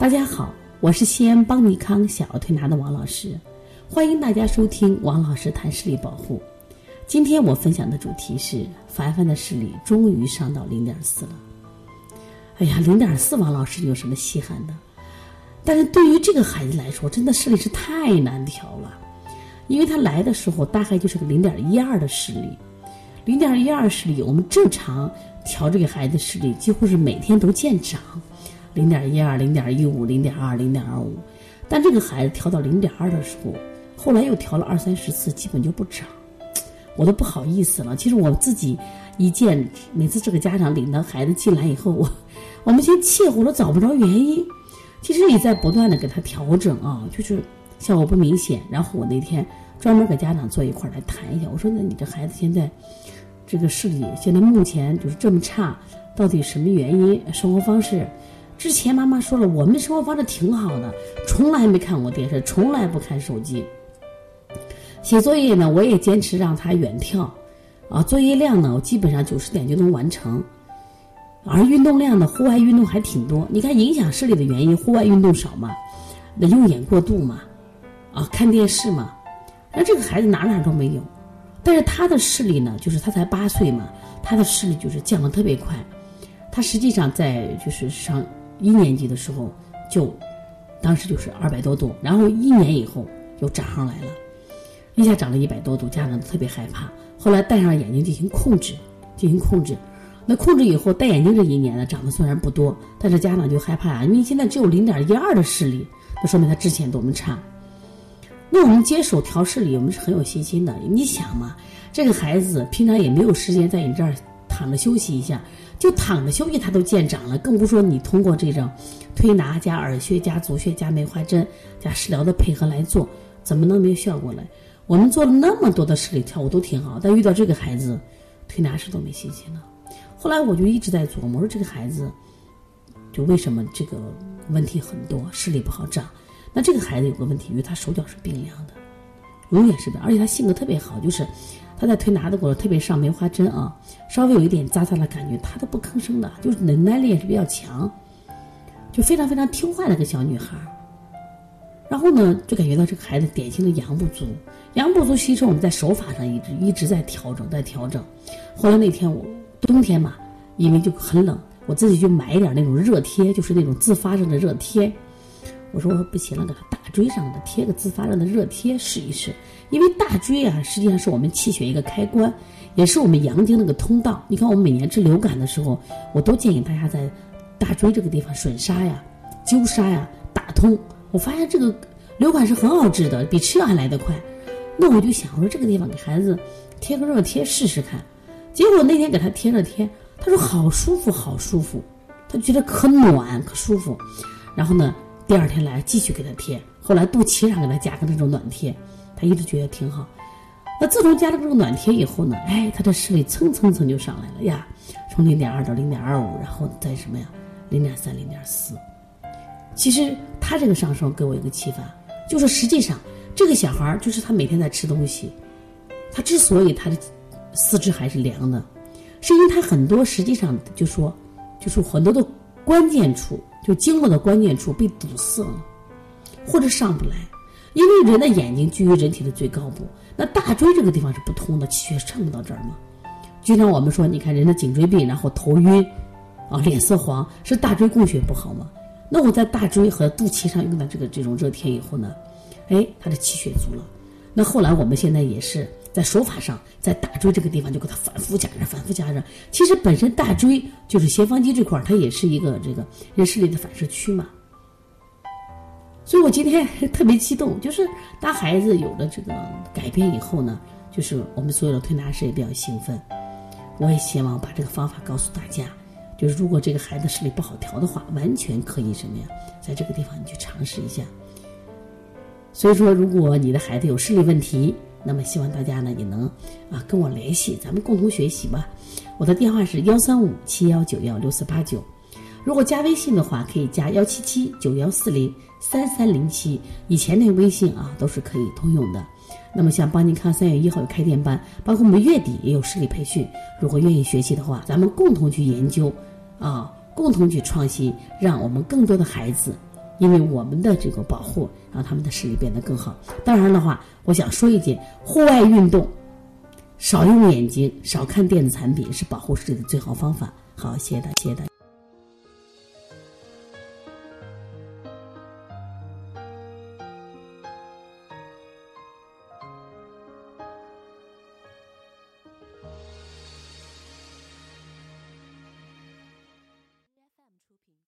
大家好，我是西安邦尼康小儿推拿的王老师，欢迎大家收听王老师谈视力保护。今天我分享的主题是凡凡的视力终于上到零点四了。哎呀，零点四，王老师有什么稀罕的？但是对于这个孩子来说，真的视力是太难调了，因为他来的时候大概就是个零点一二的视力，零点一二视力，我们正常调这个孩子视力几乎是每天都见长。零点一二、零点一五、零点二、零点二五，但这个孩子调到零点二的时候，后来又调了二三十次，基本就不长，我都不好意思了。其实我自己一见，每次这个家长领到孩子进来以后，我我们先气呼了，找不着原因。其实也在不断的给他调整啊，就是效果不明显。然后我那天专门给家长坐一块儿来谈一下，我说：“那你这孩子现在这个视力现在目前就是这么差，到底什么原因？生活方式？”之前妈妈说了，我们生活方式挺好的，从来没看过电视，从来不看手机。写作业呢，我也坚持让他远眺，啊，作业量呢，我基本上九十点就能完成。而运动量呢，户外运动还挺多。你看，影响视力的原因，户外运动少嘛，那用眼过度嘛，啊，看电视嘛，那这个孩子哪哪都没有。但是他的视力呢，就是他才八岁嘛，他的视力就是降得特别快。他实际上在就是上。一年级的时候，就当时就是二百多度，然后一年以后又涨上来了，一下涨了一百多度，家长都特别害怕。后来戴上眼镜进行控制，进行控制。那控制以后戴眼镜这一年呢，涨的虽然不多，但是家长就害怕啊，因为现在只有零点一二的视力，那说明他之前多么差。那我们接手调视力，我们是很有信心的。你想嘛，这个孩子平常也没有时间在你这儿躺着休息一下。就躺着休息，他都见长了，更不说你通过这种推拿加耳穴加足穴加梅花针加食疗的配合来做，怎么能没有效果呢？我们做了那么多的视力跳，我都挺好，但遇到这个孩子，推拿师都没信心了。后来我就一直在琢磨，说这个孩子就为什么这个问题很多，视力不好长？那这个孩子有个问题，因为他手脚是冰凉的，永远是的，而且他性格特别好，就是。他在推拿的过程，特别上梅花针啊，稍微有一点扎扎的感觉，他都不吭声的，就是忍耐力也是比较强，就非常非常听话的一个小女孩。然后呢，就感觉到这个孩子典型的阳不足，阳不足，其实我们在手法上一直一直在调整，在调整。后来那天我冬天嘛，因为就很冷，我自己就买一点那种热贴，就是那种自发热的热贴。我说我不行了，给他大椎上的贴个自发热的热贴试一试。因为大椎啊，实际上是我们气血一个开关，也是我们阳经那个通道。你看，我们每年治流感的时候，我都建议大家在大椎这个地方吮痧呀、灸痧呀、打通。我发现这个流感是很好治的，比吃药还来得快。那我就想，我说这个地方给孩子贴个热贴试试看。结果那天给他贴热贴，他说好舒服，好舒服，他觉得可暖可舒服。然后呢，第二天来继续给他贴，后来肚脐上给他加个那种暖贴。他一直觉得挺好，那自从加了这个暖贴以后呢，哎，他的视力蹭蹭蹭就上来了呀，从零点二到零点二五，然后再什么呀，零点三、零点四。其实他这个上升给我一个启发，就是实际上这个小孩就是他每天在吃东西，他之所以他的四肢还是凉的，是因为他很多实际上就说，就是很多的关键处，就经络的关键处被堵塞了，或者上不来。因为人的眼睛居于人体的最高部，那大椎这个地方是不通的，气血上不到这儿嘛。就像我们说，你看人的颈椎病，然后头晕，啊，脸色黄，是大椎供血不好吗？那我在大椎和肚脐上用的这个这种热贴以后呢，哎，他的气血足了。那后来我们现在也是在手法上，在大椎这个地方就给他反复加热，反复加热。其实本身大椎就是斜方肌这块儿，它也是一个这个人视力的反射区嘛。所以我今天特别激动，就是当孩子有了这个改变以后呢，就是我们所有的推拿师也比较兴奋。我也希望把这个方法告诉大家，就是如果这个孩子视力不好调的话，完全可以什么呀，在这个地方你去尝试一下。所以说，如果你的孩子有视力问题，那么希望大家呢也能啊跟我联系，咱们共同学习吧。我的电话是幺三五七幺九幺六四八九。如果加微信的话，可以加幺七七九幺四零三三零七，以前那个微信啊都是可以通用的。那么像邦尼康三月一号有开店班，包括我们月底也有视力培训。如果愿意学习的话，咱们共同去研究，啊，共同去创新，让我们更多的孩子因为我们的这个保护，让他们的视力变得更好。当然的话，我想说一点，户外运动，少用眼睛，少看电子产品，是保护视力的最好方法。好，谢谢大家，谢谢大家。